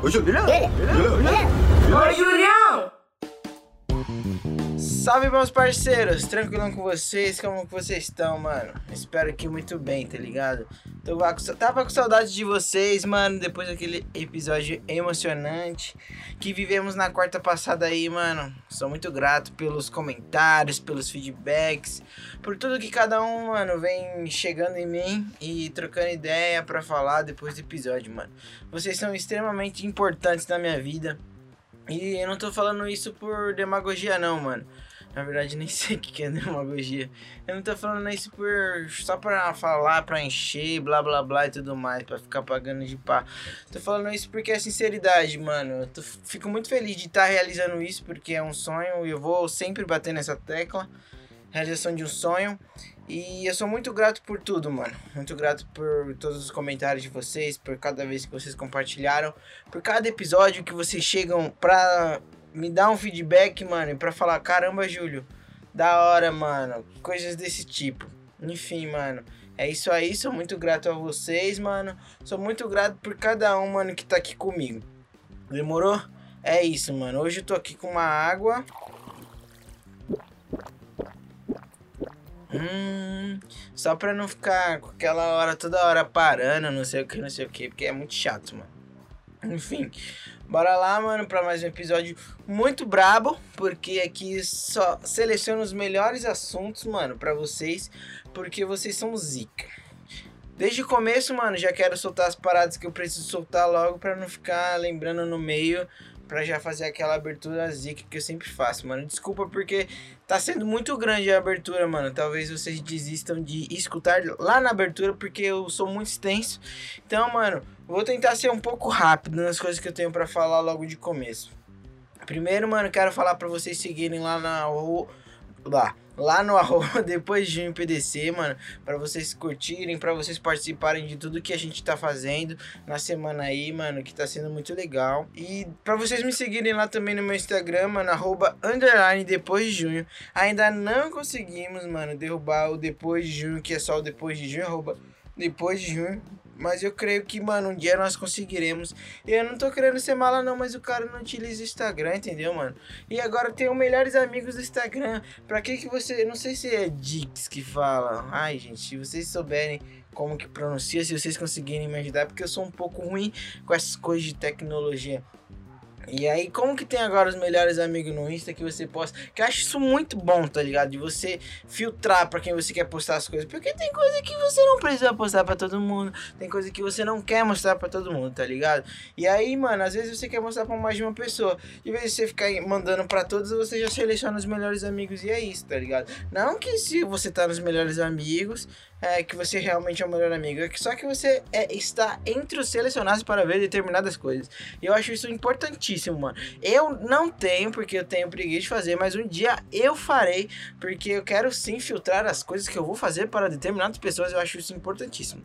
Oi, Julião! Salve, meus parceiros! Tranquilão com vocês? Como que vocês estão, mano? Espero que muito bem, tá ligado? Tava com saudade de vocês, mano, depois daquele episódio emocionante que vivemos na quarta passada aí, mano. Sou muito grato pelos comentários, pelos feedbacks, por tudo que cada um, mano, vem chegando em mim e trocando ideia pra falar depois do episódio, mano. Vocês são extremamente importantes na minha vida. E eu não tô falando isso por demagogia, não, mano. Na verdade, nem sei o que é demagogia. Eu não tô falando isso por só pra falar, pra encher, blá blá blá e tudo mais, pra ficar pagando de pá. Tô falando isso porque é sinceridade, mano. Eu tô- fico muito feliz de estar realizando isso porque é um sonho e eu vou sempre bater nessa tecla. Realização de um sonho. E eu sou muito grato por tudo, mano. Muito grato por todos os comentários de vocês, por cada vez que vocês compartilharam, por cada episódio que vocês chegam pra me dar um feedback, mano, pra falar, caramba, Júlio, da hora, mano, coisas desse tipo. Enfim, mano, é isso aí, sou muito grato a vocês, mano. Sou muito grato por cada um, mano, que tá aqui comigo. Demorou? É isso, mano. Hoje eu tô aqui com uma água. Hum, só pra não ficar com aquela hora toda hora parando, não sei o que, não sei o que, porque é muito chato, mano. Enfim, bora lá, mano, pra mais um episódio muito brabo, porque aqui só seleciono os melhores assuntos, mano, pra vocês, porque vocês são zica. Desde o começo, mano, já quero soltar as paradas que eu preciso soltar logo pra não ficar lembrando no meio, pra já fazer aquela abertura zica que eu sempre faço, mano. Desculpa porque tá sendo muito grande a abertura, mano. Talvez vocês desistam de escutar lá na abertura porque eu sou muito extenso. Então, mano, vou tentar ser um pouco rápido nas coisas que eu tenho pra falar logo de começo. Primeiro, mano, quero falar pra vocês seguirem lá na. Lá, lá no arroba depois de junho PDC, mano, pra vocês curtirem, pra vocês participarem de tudo que a gente tá fazendo na semana aí, mano, que tá sendo muito legal. E pra vocês me seguirem lá também no meu Instagram, mano, arroba underline depois de junho. Ainda não conseguimos, mano, derrubar o depois de junho, que é só o depois de junho, arroba depois de junho. Mas eu creio que, mano, um dia nós conseguiremos. E eu não tô querendo ser mala, não, mas o cara não utiliza o Instagram, entendeu, mano? E agora tem os melhores amigos do Instagram. Pra que que você. Não sei se é Dix que fala. Ai, gente, se vocês souberem como que pronuncia, se vocês conseguirem me ajudar, porque eu sou um pouco ruim com essas coisas de tecnologia. E aí, como que tem agora os melhores amigos no Insta que você posta? Que eu acho isso muito bom, tá ligado? De você filtrar pra quem você quer postar as coisas. Porque tem coisa que você não precisa postar pra todo mundo. Tem coisa que você não quer mostrar pra todo mundo, tá ligado? E aí, mano, às vezes você quer mostrar pra mais de uma pessoa. Em vez de você ficar mandando pra todos, você já seleciona os melhores amigos e é isso, tá ligado? Não que se você tá nos melhores amigos, é que você realmente é o melhor amigo. É só que você é, está entre os selecionados para ver determinadas coisas. E eu acho isso importantíssimo, mano. Eu não tenho, porque eu tenho preguiça de fazer, mas um dia eu farei, porque eu quero sim filtrar as coisas que eu vou fazer para determinadas pessoas. Eu acho isso importantíssimo.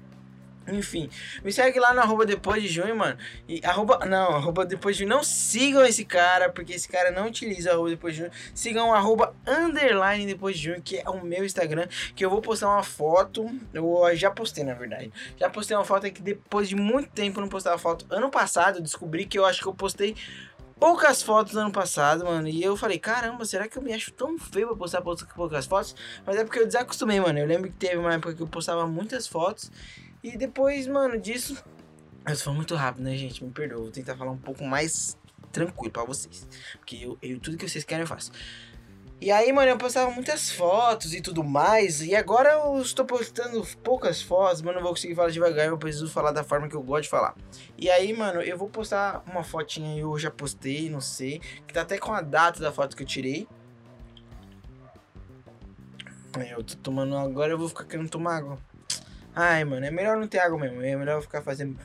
Enfim, me segue lá no arroba depois de junho, mano. E arroba. Não, arroba depois de junho. Não sigam esse cara, porque esse cara não utiliza arroba depois de junho. Sigam arroba underline depois de junho, que é o meu Instagram. Que eu vou postar uma foto. Eu já postei, na verdade. Já postei uma foto que depois de muito tempo não postava foto. Ano passado eu descobri que eu acho que eu postei poucas fotos no ano passado, mano. E eu falei, caramba, será que eu me acho tão feio pra postar poucas fotos? Mas é porque eu desacostumei, mano. Eu lembro que teve uma época que eu postava muitas fotos. E depois, mano, disso. Mas foi muito rápido, né, gente? Me perdoa. Vou tentar falar um pouco mais tranquilo pra vocês. Porque eu, eu- tudo que vocês querem eu faço. E aí, mano, eu postava muitas fotos e tudo mais. E agora eu estou postando poucas fotos, mas não vou conseguir falar devagar. Eu preciso falar da forma que eu gosto de falar. E aí, mano, eu vou postar uma fotinha eu já postei, não sei. Que tá até com a data da foto que eu tirei. Eu tô tomando agora, eu vou ficar querendo tomar água. Ai, mano, é melhor não ter água mesmo. É melhor ficar fazendo.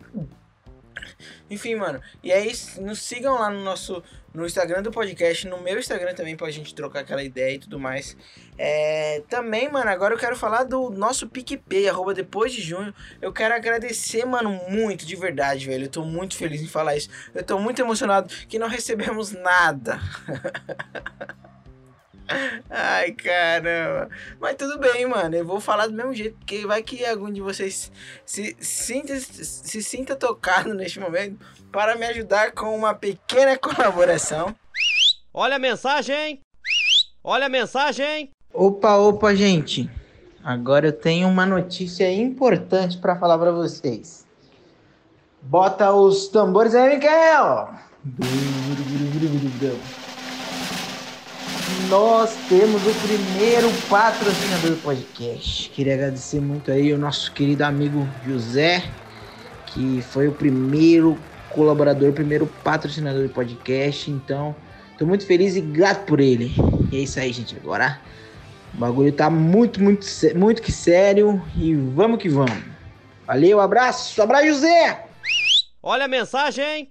Enfim, mano. E aí, nos sigam lá no nosso no Instagram do podcast, no meu Instagram também, pra gente trocar aquela ideia e tudo mais. É, também, mano, agora eu quero falar do nosso PicPay, arroba depois de junho. Eu quero agradecer, mano, muito, de verdade, velho. Eu tô muito feliz em falar isso. Eu tô muito emocionado que não recebemos nada. Ai, caramba. Mas tudo bem, mano. Eu vou falar do mesmo jeito, porque vai que algum de vocês se sinta, se sinta tocado neste momento para me ajudar com uma pequena colaboração. Olha a mensagem! Olha a mensagem! Opa, opa, gente. Agora eu tenho uma notícia importante para falar para vocês. Bota os tambores aí, Mikael! Nós temos o primeiro patrocinador do podcast. Queria agradecer muito aí o nosso querido amigo José, que foi o primeiro colaborador, primeiro patrocinador do podcast. Então, tô muito feliz e grato por ele. E é isso aí, gente. Agora o bagulho tá muito, muito, muito que sério e vamos que vamos. Valeu, abraço, abraço, José! Olha a mensagem!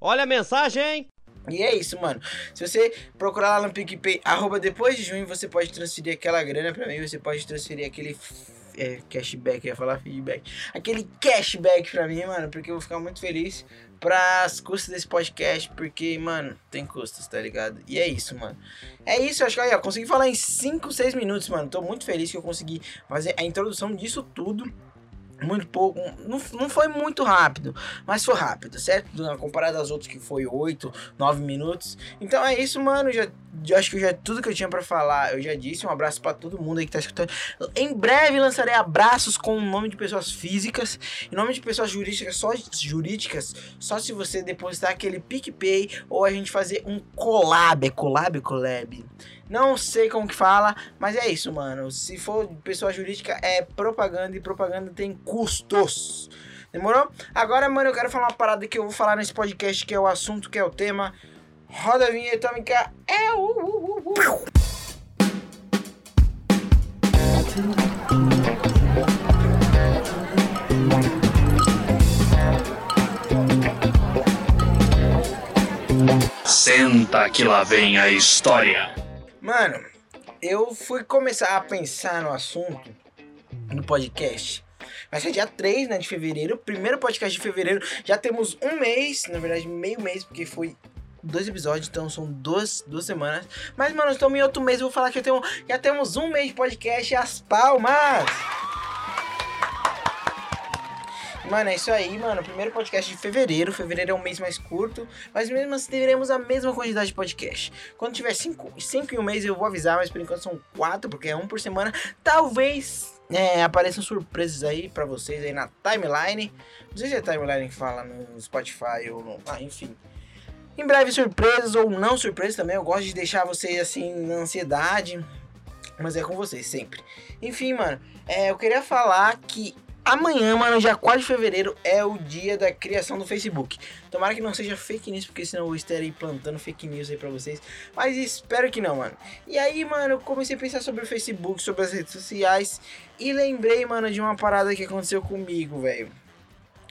Olha a mensagem! E é isso, mano. Se você procurar lá no PicPay, arroba depois de junho, você pode transferir aquela grana pra mim, você pode transferir aquele é, cashback, ia falar feedback. Aquele cashback pra mim, mano, porque eu vou ficar muito feliz pras custas desse podcast, porque, mano, tem custos, tá ligado? E é isso, mano. É isso, acho que aí, ó, consegui falar em 5, 6 minutos, mano. Tô muito feliz que eu consegui fazer a introdução disso tudo muito pouco, não, não foi muito rápido, mas foi rápido, certo? Comparado às outras que foi 8, 9 minutos. Então é isso, mano. Já, já acho que já tudo que eu tinha para falar, eu já disse. Um abraço para todo mundo aí que tá escutando. Em breve lançarei abraços com o nome de pessoas físicas, em nome de pessoas jurídicas, só jurídicas, só se você depositar aquele PicPay ou a gente fazer um collab, é collab, collab. Não sei como que fala, mas é isso, mano. Se for pessoa jurídica, é propaganda e propaganda tem custos. Demorou? Agora, mano, eu quero falar uma parada que eu vou falar nesse podcast, que é o assunto, que é o tema. Roda a vinheta, Mica. É o. Uh, uh, uh. Senta que lá vem a história. Mano, eu fui começar a pensar no assunto do podcast. Vai ser dia 3 né, de fevereiro, primeiro podcast de fevereiro. Já temos um mês, na verdade, meio mês, porque foi dois episódios, então são duas, duas semanas. Mas, mano, estamos em outro mês, eu vou falar que eu tenho, já temos um mês de podcast. As palmas! Mano, é isso aí, mano. Primeiro podcast de fevereiro. Fevereiro é um mês mais curto. Mas mesmo assim teremos a mesma quantidade de podcast. Quando tiver cinco, cinco em um mês, eu vou avisar, mas por enquanto são quatro, porque é um por semana. Talvez é, apareçam surpresas aí para vocês aí na timeline. Não sei se é timeline que fala no Spotify ou no. Ah, enfim. Em breve surpresas ou não surpresas também. Eu gosto de deixar vocês assim na ansiedade. Mas é com vocês sempre. Enfim, mano. É, eu queria falar que Amanhã, mano, dia 4 de fevereiro, é o dia da criação do Facebook. Tomara que não seja fake news, porque senão eu vou estar plantando fake news aí pra vocês. Mas espero que não, mano. E aí, mano, eu comecei a pensar sobre o Facebook, sobre as redes sociais. E lembrei, mano, de uma parada que aconteceu comigo, velho.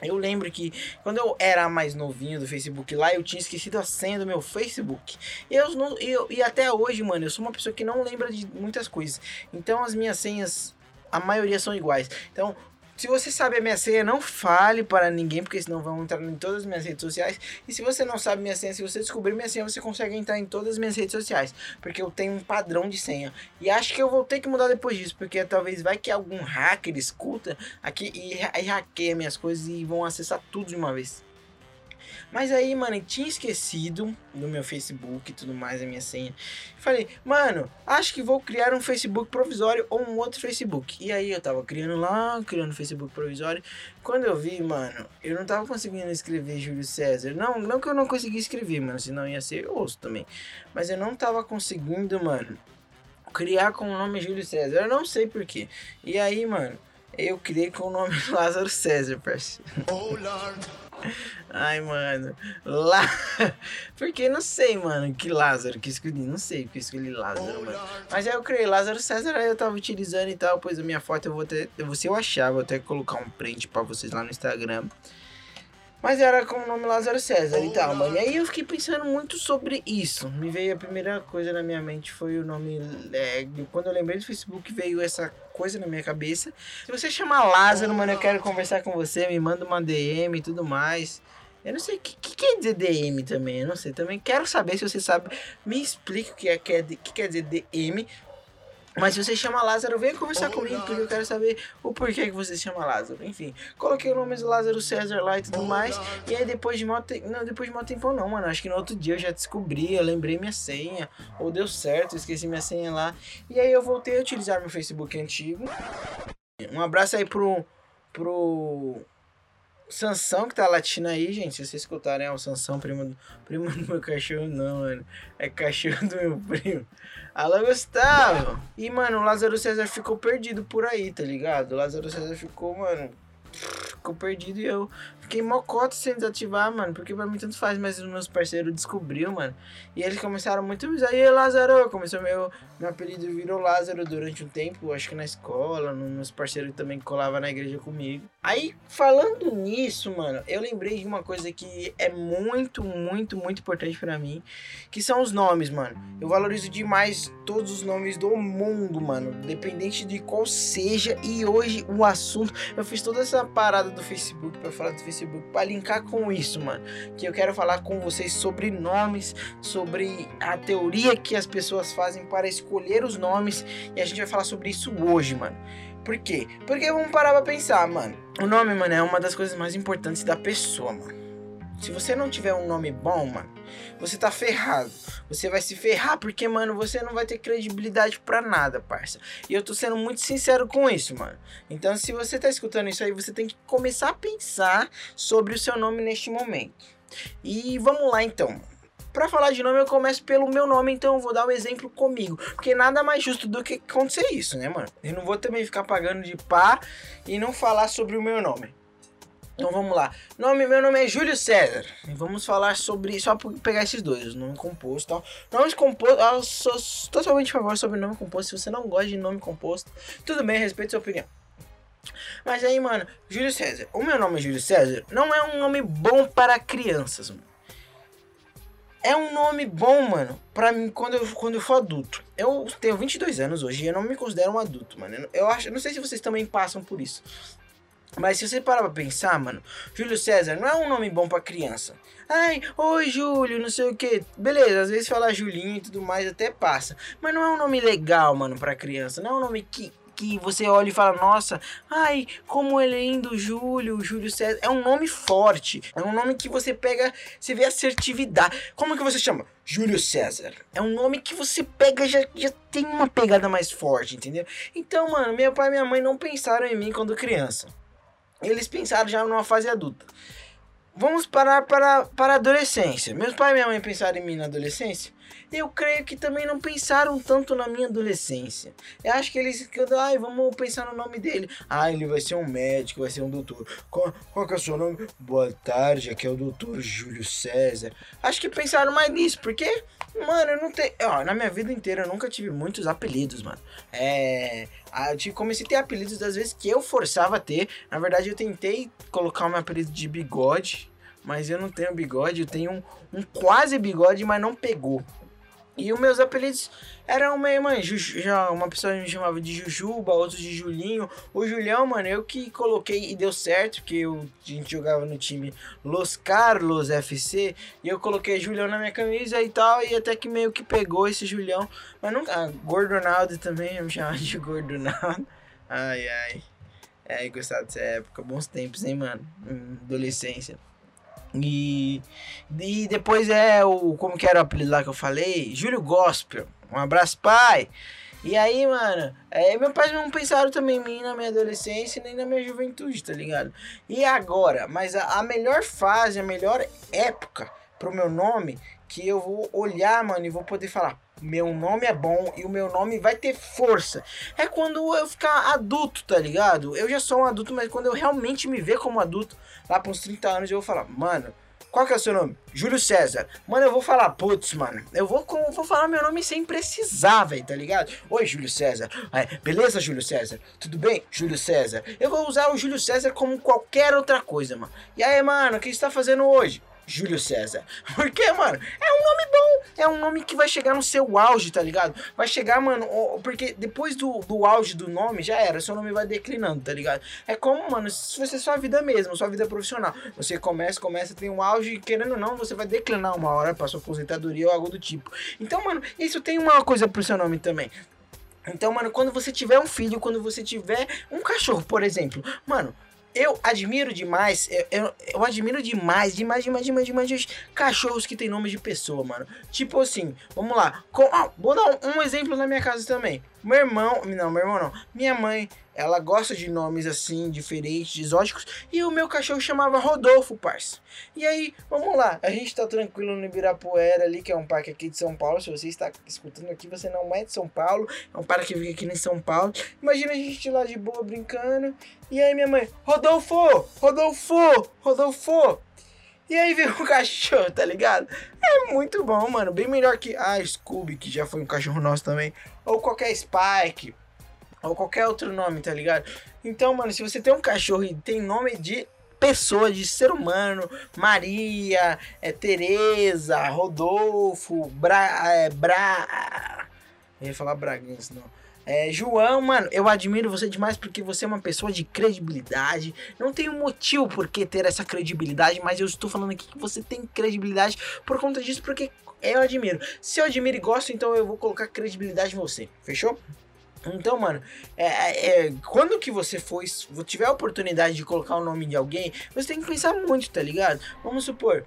Eu lembro que quando eu era mais novinho do Facebook lá, eu tinha esquecido a senha do meu Facebook. E, eu não, eu, e até hoje, mano, eu sou uma pessoa que não lembra de muitas coisas. Então as minhas senhas, a maioria são iguais. Então, se você sabe a minha senha, não fale para ninguém, porque senão vão entrar em todas as minhas redes sociais. E se você não sabe minha senha, se você descobrir minha senha, você consegue entrar em todas as minhas redes sociais. Porque eu tenho um padrão de senha. E acho que eu vou ter que mudar depois disso, porque talvez vai que algum hacker escuta aqui e, e hackeia minhas coisas e vão acessar tudo de uma vez. Mas aí, mano, tinha esquecido do meu Facebook e tudo mais, a minha senha. Falei, mano, acho que vou criar um Facebook provisório ou um outro Facebook. E aí eu tava criando lá, criando Facebook provisório. Quando eu vi, mano, eu não tava conseguindo escrever Júlio César. Não, não que eu não consegui escrever, mano, senão ia ser osso também. Mas eu não tava conseguindo, mano, criar com o nome Júlio César. Eu não sei porquê. E aí, mano, eu criei com o nome Lázaro César, parceiro. Oh, Ai, mano. Lá. Porque não sei, mano. Que Lázaro que escolhi. Não sei porque escolhi Lázaro, mano. Mas aí eu criei Lázaro César, aí eu tava utilizando e tal. Pois a minha foto eu vou até. Se eu achar, vou até colocar um print pra vocês lá no Instagram. Mas era com o nome Lázaro César e tal, mano. E aí eu fiquei pensando muito sobre isso. Me veio a primeira coisa na minha mente foi o nome. É, quando eu lembrei do Facebook, veio essa coisa na minha cabeça. Se você chamar Lázaro, mano, eu quero conversar com você, me manda uma DM e tudo mais. Eu não sei o que, que quer dizer DM também. Eu não sei. Também quero saber se você sabe. Me explique o que, é, que, é, que quer dizer DM. Mas se você chama Lázaro, vem conversar comigo, porque eu quero saber o porquê que você chama Lázaro. Enfim, coloquei o nome do Lázaro César lá e tudo mais. E aí depois de muito tempo. Não, depois de muito tempo não, mano. Acho que no outro dia eu já descobri, eu lembrei minha senha. Ou deu certo, eu esqueci minha senha lá. E aí eu voltei a utilizar meu Facebook antigo. Um abraço aí pro. pro. Sansão que tá latindo aí, gente. Se vocês escutarem, é o Sansão, primo do, primo do meu cachorro, não, mano. É cachorro do meu primo. Alô, Gustavo! E, mano, o Lázaro César ficou perdido por aí, tá ligado? O Lázaro César ficou, mano. Ficou perdido e eu fiquei mocota sem desativar, mano. Porque pra mim tanto faz, mas os meus parceiros descobriu, mano. E eles começaram muito aí, Lázaro? Começou meu. Meu apelido virou Lázaro durante um tempo, acho que na escola, meus parceiros também colavam na igreja comigo. Aí, falando nisso, mano, eu lembrei de uma coisa que é muito, muito, muito importante pra mim, que são os nomes, mano. Eu valorizo demais todos os nomes do mundo, mano, dependente de qual seja. E hoje o assunto, eu fiz toda essa parada do Facebook pra falar do Facebook, pra linkar com isso, mano, que eu quero falar com vocês sobre nomes, sobre a teoria que as pessoas fazem para escolher os nomes, e a gente vai falar sobre isso hoje, mano. Por quê? Porque vamos parar pra pensar, mano. O nome, mano, é uma das coisas mais importantes da pessoa, mano. Se você não tiver um nome bom, mano, você tá ferrado. Você vai se ferrar porque, mano, você não vai ter credibilidade pra nada, parça. E eu tô sendo muito sincero com isso, mano. Então, se você tá escutando isso aí, você tem que começar a pensar sobre o seu nome neste momento. E vamos lá, então. Pra falar de nome, eu começo pelo meu nome, então eu vou dar um exemplo comigo. Porque nada mais justo do que acontecer isso, né, mano? Eu não vou também ficar pagando de pá e não falar sobre o meu nome. Então vamos lá. Nome, meu nome é Júlio César. E vamos falar sobre. Só pegar esses dois, nome composto e tal. Nomes compostos. Eu sou totalmente a favor sobre nome composto. Se você não gosta de nome composto, tudo bem, respeito sua opinião. Mas aí, mano, Júlio César. O meu nome é Júlio César não é um nome bom para crianças, mano. É um nome bom, mano, pra mim quando eu, quando eu for adulto. Eu tenho 22 anos hoje e eu não me considero um adulto, mano. Eu, acho, não sei se vocês também passam por isso. Mas se você parar pra pensar, mano, Júlio César não é um nome bom pra criança. Ai, oi Júlio, não sei o que. Beleza, às vezes falar Julinho e tudo mais até passa. Mas não é um nome legal, mano, pra criança. Não é um nome que, que você olha e fala, nossa, ai, como ele é lindo, Júlio, Júlio César. É um nome forte. É um nome que você pega, você vê assertividade. Como que você chama? Júlio César. É um nome que você pega já já tem uma pegada mais forte, entendeu? Então, mano, meu pai e minha mãe não pensaram em mim quando criança. Eles pensaram já numa fase adulta. Vamos parar para, para a adolescência. Meus pais e minha mãe pensaram em mim na adolescência. Eu creio que também não pensaram tanto na minha adolescência. Eu acho que eles. que eu- Ai, vamos pensar no nome dele. Ah, ele vai ser um médico, vai ser um doutor. Qual, qual que é o seu nome? Boa tarde, aqui é o doutor Júlio César. Acho que pensaram mais nisso, porque, mano, eu não tenho. Ó, na minha vida inteira eu nunca tive muitos apelidos, mano. É. Eu tive- comecei a ter apelidos das vezes que eu forçava a ter. Na verdade, eu tentei colocar o meu apelido de bigode, mas eu não tenho bigode. Eu tenho um, um quase bigode, mas não pegou. E os meus apelidos eram meio, mano, já uma pessoa me chamava de Jujuba, outros de Julinho. O Julião, mano, eu que coloquei e deu certo, que eu, a gente jogava no time Los Carlos FC, e eu coloquei Julião na minha camisa e tal, e até que meio que pegou esse Julião. Mas nunca. Ah, Gordonaldo também, eu me chamava de Gordonaldo. Ai, ai. É, gostava dessa época, bons tempos, hein, mano? Hum, adolescência. E, e depois é o. Como que era o apelido lá que eu falei? Júlio Gospel. Um abraço, pai! E aí, mano, é, meus pais não pensaram também em mim na minha adolescência nem na minha juventude, tá ligado? E agora, mas a, a melhor fase, a melhor época pro meu nome, que eu vou olhar, mano, e vou poder falar, meu nome é bom e o meu nome vai ter força. É quando eu ficar adulto, tá ligado? Eu já sou um adulto, mas quando eu realmente me ver como adulto, lá para uns 30 anos, eu vou falar, mano, qual que é o seu nome? Júlio César. Mano, eu vou falar, putz, mano. Eu vou, vou falar meu nome sem precisar, velho, tá ligado? Oi, Júlio César. É, beleza, Júlio César? Tudo bem, Júlio César? Eu vou usar o Júlio César como qualquer outra coisa, mano. E aí, mano, o que você tá fazendo hoje? Júlio César. Porque, mano, é um nome bom. É um nome que vai chegar no seu auge, tá ligado? Vai chegar, mano, porque depois do, do auge do nome, já era. Seu nome vai declinando, tá ligado? É como, mano, se fosse sua vida mesmo, sua vida profissional. Você começa, começa, tem um auge, querendo ou não, você vai declinar uma hora pra sua aposentadoria ou algo do tipo. Então, mano, isso tem uma coisa pro seu nome também. Então, mano, quando você tiver um filho, quando você tiver um cachorro, por exemplo, mano, eu admiro demais, eu, eu, eu admiro demais, demais, demais, demais, demais, demais cachorros que tem nome de pessoa, mano. Tipo assim, vamos lá. Com, vou dar um, um exemplo na minha casa também. Meu irmão, não, meu irmão não. Minha mãe, ela gosta de nomes assim, diferentes, exóticos. E o meu cachorro chamava Rodolfo, parça. E aí, vamos lá. A gente tá tranquilo no Ibirapuera ali, que é um parque aqui de São Paulo. Se você está escutando aqui, você não é de São Paulo. É um parque que fica aqui em São Paulo. Imagina a gente lá de boa brincando. E aí minha mãe, Rodolfo, Rodolfo, Rodolfo. E aí veio o cachorro, tá ligado? É muito bom, mano. Bem melhor que a ah, Scooby, que já foi um cachorro nosso também. Ou qualquer Spike. Ou qualquer outro nome, tá ligado? Então, mano, se você tem um cachorro e tem nome de pessoa, de ser humano, Maria, é, Tereza, Rodolfo, Bra. É, Bra. Eu ia falar Bragança, não. É, João, mano, eu admiro você demais porque você é uma pessoa de credibilidade. Não um motivo por que ter essa credibilidade, mas eu estou falando aqui que você tem credibilidade por conta disso, porque eu admiro. Se eu admiro e gosto, então eu vou colocar credibilidade em você. Fechou? Então, mano, é, é, quando que você for, tiver a oportunidade de colocar o nome de alguém, você tem que pensar muito, tá ligado? Vamos supor,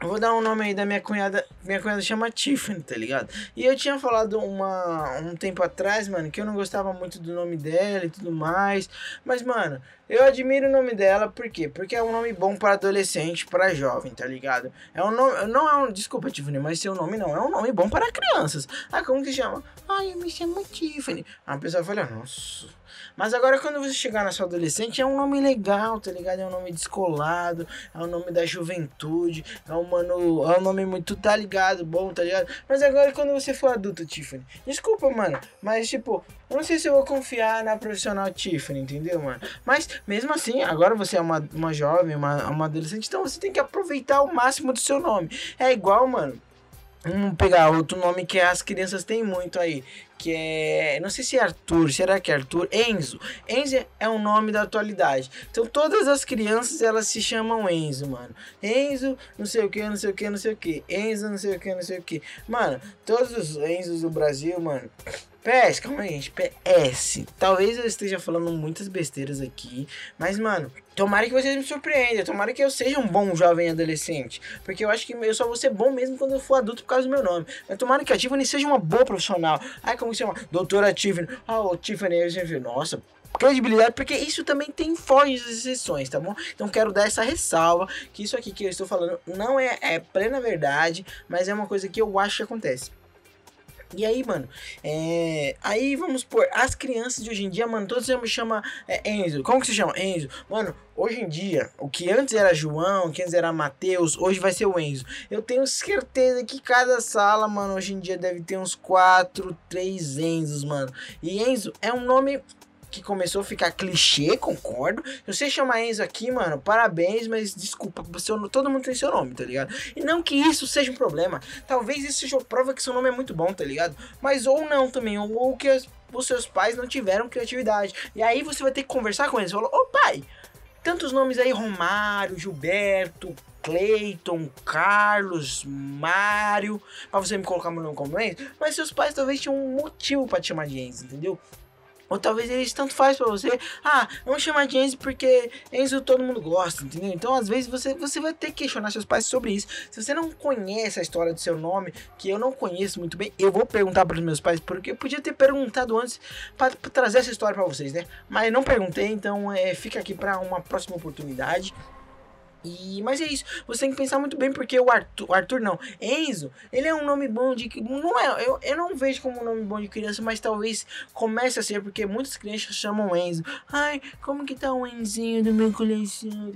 vou dar um nome aí da minha cunhada. Minha cunhada chama Tiffany, tá ligado? E eu tinha falado uma, um tempo atrás, mano, que eu não gostava muito do nome dela e tudo mais. Mas, mano, eu admiro o nome dela, por quê? Porque é um nome bom para adolescente, para jovem, tá ligado? É um nome. Não é um. Desculpa, Tiffany, mas seu nome não. É um nome bom para crianças. Ah, como que chama? Ai, eu me chamo Tiffany. A pessoa fala, nossa. Mas agora quando você chegar na sua adolescente, é um nome legal, tá ligado? É um nome descolado, é um nome da juventude, é um mano, é um nome muito, tá ligado? Bom, tá ligado? Mas agora quando você for adulto, Tiffany, desculpa, mano, mas tipo, eu não sei se eu vou confiar na profissional Tiffany, entendeu, mano? Mas mesmo assim, agora você é uma, uma jovem, uma, uma adolescente, então você tem que aproveitar o máximo do seu nome. É igual, mano. Vamos pegar outro nome que as crianças têm muito aí, que é, não sei se é Arthur, será que é Arthur? Enzo. Enzo é um nome da atualidade. Então todas as crianças elas se chamam Enzo, mano. Enzo, não sei o que, não sei o que, não sei o que. Enzo, não sei o que, não sei o que. Mano, todos os Enzos do Brasil, mano, PS, calma aí, gente. PS. Talvez eu esteja falando muitas besteiras aqui. Mas, mano, tomara que vocês me surpreendam. Tomara que eu seja um bom jovem adolescente. Porque eu acho que eu só vou ser bom mesmo quando eu for adulto por causa do meu nome. Mas tomara que a Tiffany seja uma boa profissional. Ai, como se chama? Doutora Tiffany. Ah, oh, Tiffany. Eu sempre, nossa, credibilidade, porque isso também tem fortes exceções, tá bom? Então quero dar essa ressalva, que isso aqui que eu estou falando não é, é plena verdade, mas é uma coisa que eu acho que acontece. E aí, mano, é... aí vamos por as crianças de hoje em dia, mano, todos me chamam é, Enzo. Como que se chama? Enzo. Mano, hoje em dia, o que antes era João, o que antes era Matheus, hoje vai ser o Enzo. Eu tenho certeza que cada sala, mano, hoje em dia deve ter uns 4, 3 Enzos, mano. E Enzo é um nome que começou a ficar clichê, concordo. Se você chama Enzo aqui, mano, parabéns, mas desculpa, seu, todo mundo tem seu nome, tá ligado? E não que isso seja um problema. Talvez isso seja prova que seu nome é muito bom, tá ligado? Mas ou não também, ou, ou que as, os seus pais não tiveram criatividade. E aí você vai ter que conversar com eles. Falou, ô pai, tantos nomes aí, Romário, Gilberto, Cleiton, Carlos, Mário, pra você me colocar meu nome como Enzo, mas seus pais talvez tinham um motivo para te chamar de Enzo, entendeu? Ou talvez eles tanto faz para você. Ah, vamos chamar de Enzo porque Enzo todo mundo gosta, entendeu? Então, às vezes, você, você vai ter que questionar seus pais sobre isso. Se você não conhece a história do seu nome, que eu não conheço muito bem, eu vou perguntar para os meus pais, porque eu podia ter perguntado antes para trazer essa história para vocês, né? Mas não perguntei, então é, fica aqui para uma próxima oportunidade. E, mas é isso, você tem que pensar muito bem, porque o Arthur, Arthur não, Enzo, ele é um nome bom de. Não é, eu, eu não vejo como um nome bom de criança, mas talvez comece a ser, porque muitas crianças chamam Enzo. Ai, como que tá o Enzinho do meu coleção?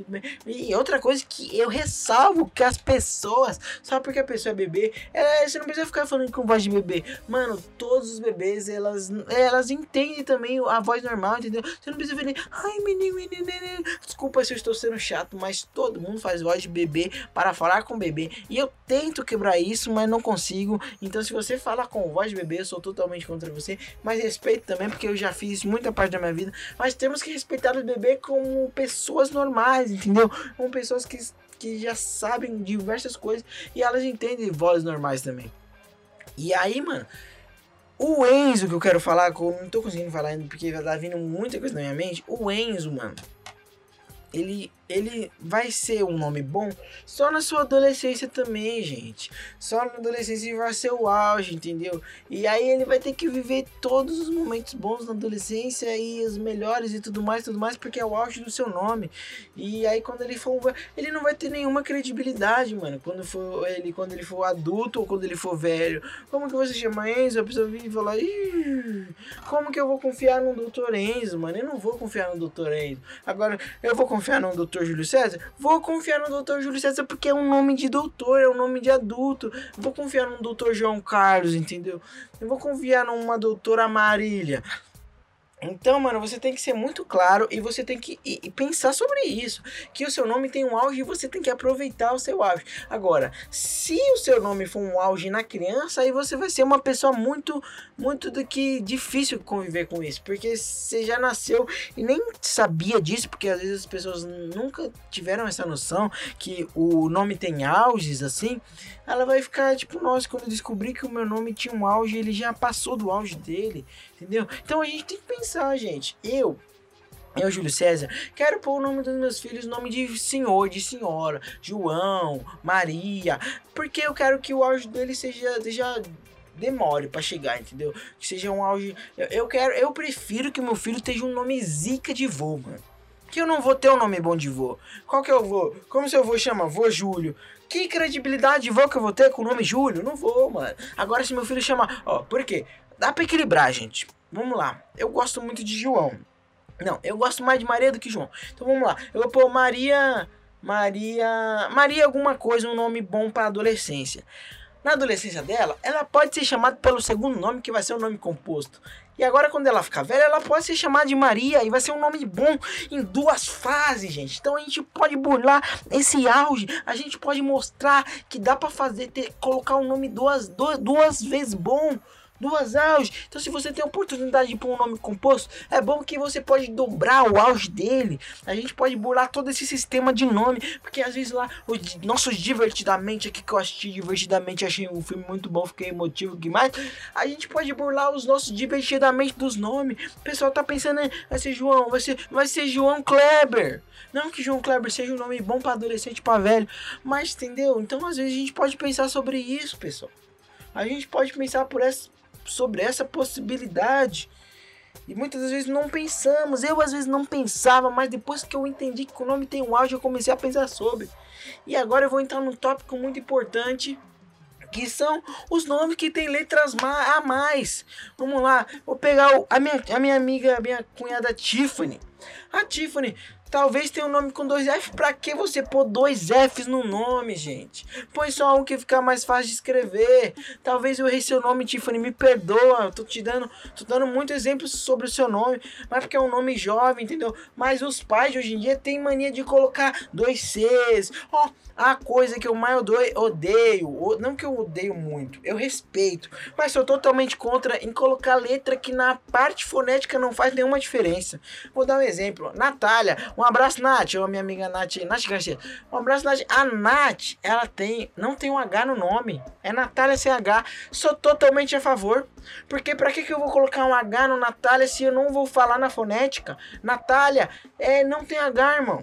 E outra coisa que eu ressalvo que as pessoas, só porque a pessoa é bebê, é, você não precisa ficar falando com voz de bebê. Mano, todos os bebês, elas, elas entendem também a voz normal, entendeu? Você não precisa falar, ai, menino, menino, menino. Desculpa se eu estou sendo chato, mas todo todo mundo faz voz de bebê para falar com bebê. E eu tento quebrar isso, mas não consigo. Então, se você falar com voz de bebê, eu sou totalmente contra você. Mas respeito também, porque eu já fiz muita parte da minha vida. Mas temos que respeitar os bebês como pessoas normais, entendeu? Como pessoas que, que já sabem diversas coisas e elas entendem vozes normais também. E aí, mano, o Enzo que eu quero falar, que eu não tô conseguindo falar ainda porque tá vindo muita coisa na minha mente. O Enzo, mano, ele ele vai ser um nome bom só na sua adolescência também, gente. Só na adolescência vai ser o auge, entendeu? E aí ele vai ter que viver todos os momentos bons na adolescência e os melhores e tudo mais, tudo mais, porque é o auge do seu nome. E aí quando ele for, ele não vai ter nenhuma credibilidade, mano. Quando for ele, quando ele for adulto ou quando ele for velho. Como que você chama Enzo? A pessoa vir e falar, Ih, como que eu vou confiar no Dr. Enzo, mano? Eu não vou confiar no Dr. Enzo. Agora, eu vou confiar no Dr. Júlio César? Vou confiar no Dr. Júlio César porque é um nome de doutor, é um nome de adulto. Vou confiar no Dr. João Carlos, entendeu? Eu vou confiar numa doutora Marília. Então, mano, você tem que ser muito claro e você tem que e, e pensar sobre isso. Que o seu nome tem um auge e você tem que aproveitar o seu auge. Agora, se o seu nome for um auge na criança, aí você vai ser uma pessoa muito, muito do que difícil conviver com isso. Porque você já nasceu e nem sabia disso, porque às vezes as pessoas nunca tiveram essa noção que o nome tem auges assim. Ela vai ficar tipo, nossa, quando eu descobri que o meu nome tinha um auge, ele já passou do auge dele. Entendeu? Então a gente tem que pensar, gente. Eu, eu, Júlio César, quero pôr o nome dos meus filhos nome de senhor, de senhora, João, Maria, porque eu quero que o auge dele seja, seja demore para chegar, entendeu? Que seja um auge. Eu, eu, quero, eu prefiro que meu filho tenha um nome zica de vô, mano. Que eu não vou ter um nome bom de vô. Qual que eu vou? Como seu vô chama? Vô Júlio. Que credibilidade de vô que eu vou ter com o nome Júlio? Não vou, mano. Agora se meu filho chama, ó, por quê? Dá pra equilibrar, gente. Vamos lá. Eu gosto muito de João. Não, eu gosto mais de Maria do que João. Então vamos lá. Eu vou pôr Maria. Maria. Maria alguma coisa, um nome bom para adolescência. Na adolescência dela, ela pode ser chamada pelo segundo nome, que vai ser um nome composto. E agora, quando ela ficar velha, ela pode ser chamada de Maria e vai ser um nome bom em duas fases, gente. Então a gente pode burlar esse auge, a gente pode mostrar que dá para fazer, ter, colocar um nome duas, duas, duas vezes bom duas auges. Então, se você tem a oportunidade de pôr um nome composto, é bom que você pode dobrar o auge dele. A gente pode burlar todo esse sistema de nome, porque às vezes lá, o nosso divertidamente aqui que eu assisti divertidamente, achei um filme muito bom, fiquei emotivo que mais. A gente pode burlar os nossos divertidamente dos nomes. O pessoal tá pensando, vai ser João, vai ser, vai ser João Kleber. Não que João Kleber seja um nome bom para adolescente, para velho, mas entendeu? Então, às vezes a gente pode pensar sobre isso, pessoal. A gente pode pensar por essa sobre essa possibilidade. E muitas vezes não pensamos. Eu às vezes não pensava, mas depois que eu entendi que o nome tem um áudio, eu comecei a pensar sobre. E agora eu vou entrar num tópico muito importante, que são os nomes que tem letras a mais. Vamos lá, vou pegar a minha, a minha amiga, a minha cunhada Tiffany. A Tiffany Talvez tenha um nome com dois F. Pra que você pôr dois Fs no nome, gente? Põe só um que fica mais fácil de escrever. Talvez eu errei seu nome, Tiffany. Me perdoa. Eu tô te dando, tô dando muitos exemplos sobre o seu nome. Mas porque é um nome jovem, entendeu? Mas os pais hoje em dia têm mania de colocar dois Cs. Ó, oh, a coisa que eu mais odeio. Não que eu odeio muito, eu respeito. Mas sou totalmente contra em colocar letra que na parte fonética não faz nenhuma diferença. Vou dar um exemplo. Natália um abraço, Nath, ou minha amiga Nath, Nath Garcia. Um abraço, Nath. A Nath, ela tem, não tem um H no nome. É Natália sem H. Sou totalmente a favor. Porque pra que, que eu vou colocar um H no Natália se eu não vou falar na fonética? Natália, é, não tem H, irmão.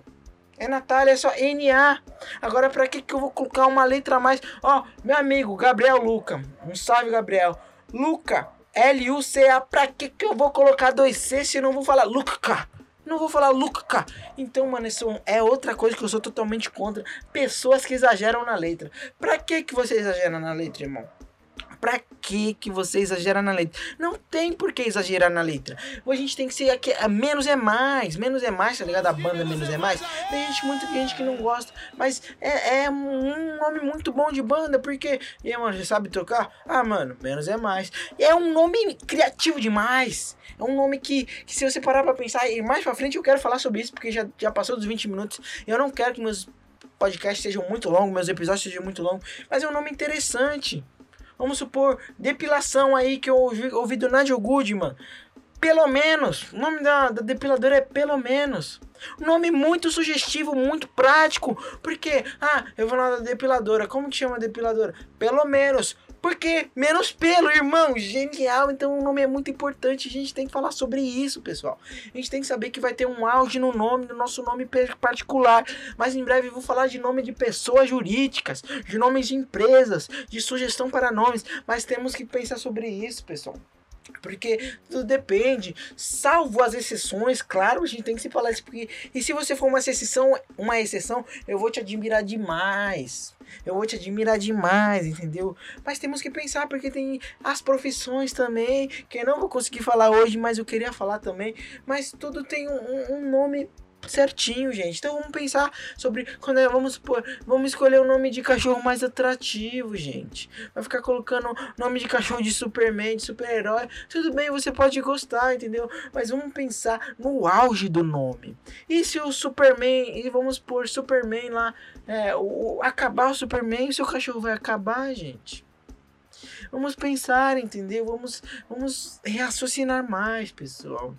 É Natália, é só NA. Agora, pra que, que eu vou colocar uma letra a mais? Ó, meu amigo, Gabriel Luca. Um salve, Gabriel. Luca, L-U-C-A. Pra que, que eu vou colocar dois C se eu não vou falar Luca? Não vou falar Luca. Então, mano, isso é outra coisa que eu sou totalmente contra. Pessoas que exageram na letra. Pra que que você exagera na letra, irmão? Pra que que você exagera na letra? Não tem por que exagerar na letra. A gente tem que ser aqui, menos é mais, menos é mais, tá ligado? A banda menos é mais. Tem gente, muita gente que não gosta, mas é, é um nome muito bom de banda, porque, e aí, mano, você sabe tocar? Ah, mano, menos é mais. É um nome criativo demais. É um nome que, que se você parar pra pensar, e mais pra frente eu quero falar sobre isso, porque já, já passou dos 20 minutos. Eu não quero que meus podcasts sejam muito longos, meus episódios sejam muito longos, mas é um nome interessante. Vamos supor, depilação aí que eu ouvi, ouvi do Nigel Goodman. Pelo menos. O nome da, da depiladora é pelo menos. Um nome muito sugestivo, muito prático. Porque, ah, eu vou na depiladora. Como que chama a depiladora? Pelo menos. Porque menos pelo, irmão. Genial. Então o nome é muito importante. A gente tem que falar sobre isso, pessoal. A gente tem que saber que vai ter um auge no nome, no nosso nome particular. Mas em breve eu vou falar de nome de pessoas jurídicas, de nomes de empresas, de sugestão para nomes. Mas temos que pensar sobre isso, pessoal. Porque tudo depende, salvo as exceções, claro, a gente tem que se falar isso. Porque, e se você for uma exceção, uma exceção, eu vou te admirar demais. Eu vou te admirar demais, entendeu? Mas temos que pensar, porque tem as profissões também, que eu não vou conseguir falar hoje, mas eu queria falar também. Mas tudo tem um, um nome certinho, gente. Então vamos pensar sobre quando é, vamos supor, vamos escolher o nome de cachorro mais atrativo, gente. Vai ficar colocando nome de cachorro de Superman, de super-herói. Tudo bem, você pode gostar, entendeu? Mas vamos pensar no auge do nome. E se o Superman, e vamos pôr Superman lá, é, o, acabar o Superman, o seu cachorro vai acabar, gente. Vamos pensar, entendeu? Vamos, vamos raciocinar mais, pessoal.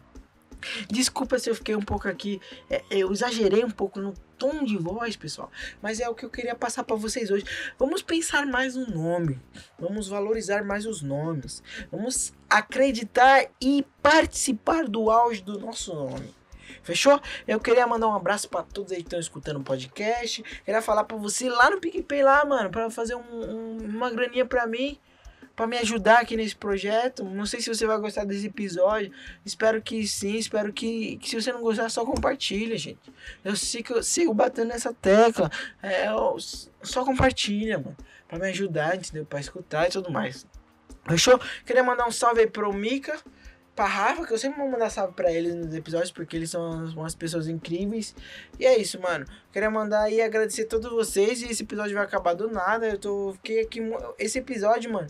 Desculpa se eu fiquei um pouco aqui, é, eu exagerei um pouco no tom de voz, pessoal, mas é o que eu queria passar para vocês hoje. Vamos pensar mais no nome, vamos valorizar mais os nomes, vamos acreditar e participar do auge do nosso nome. Fechou? Eu queria mandar um abraço para todos aí que estão escutando o podcast. Queria falar para você lá no PicPay lá, mano, para fazer um, um, uma graninha para mim para me ajudar aqui nesse projeto. Não sei se você vai gostar desse episódio. Espero que sim. Espero que, que se você não gostar, só compartilha, gente. Eu sigo, eu sigo batendo nessa tecla. É, só compartilha, mano. Pra me ajudar, entendeu? Pra escutar e tudo mais. Fechou? Queria mandar um salve aí pro Mika. Pra Rafa, que eu sempre vou mandar salve pra eles nos episódios, porque eles são umas pessoas incríveis. E é isso, mano. Queria mandar aí agradecer a todos vocês. E esse episódio vai acabar do nada. Eu tô. Fiquei aqui. Esse episódio, mano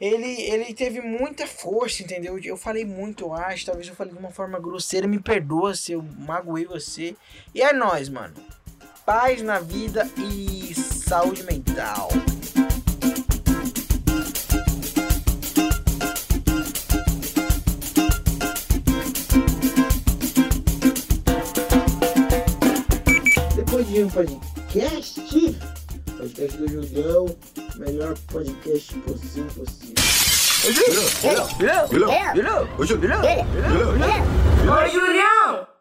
ele, ele teve muita força, entendeu? Eu falei muito, eu acho. Talvez eu falei de uma forma grosseira. Me perdoa se eu magoei você. E é nóis, mano. Paz na vida e saúde mental. Depois de um podcast, podcast do Judão, melhor podcast possível. possível. Ô, Julião!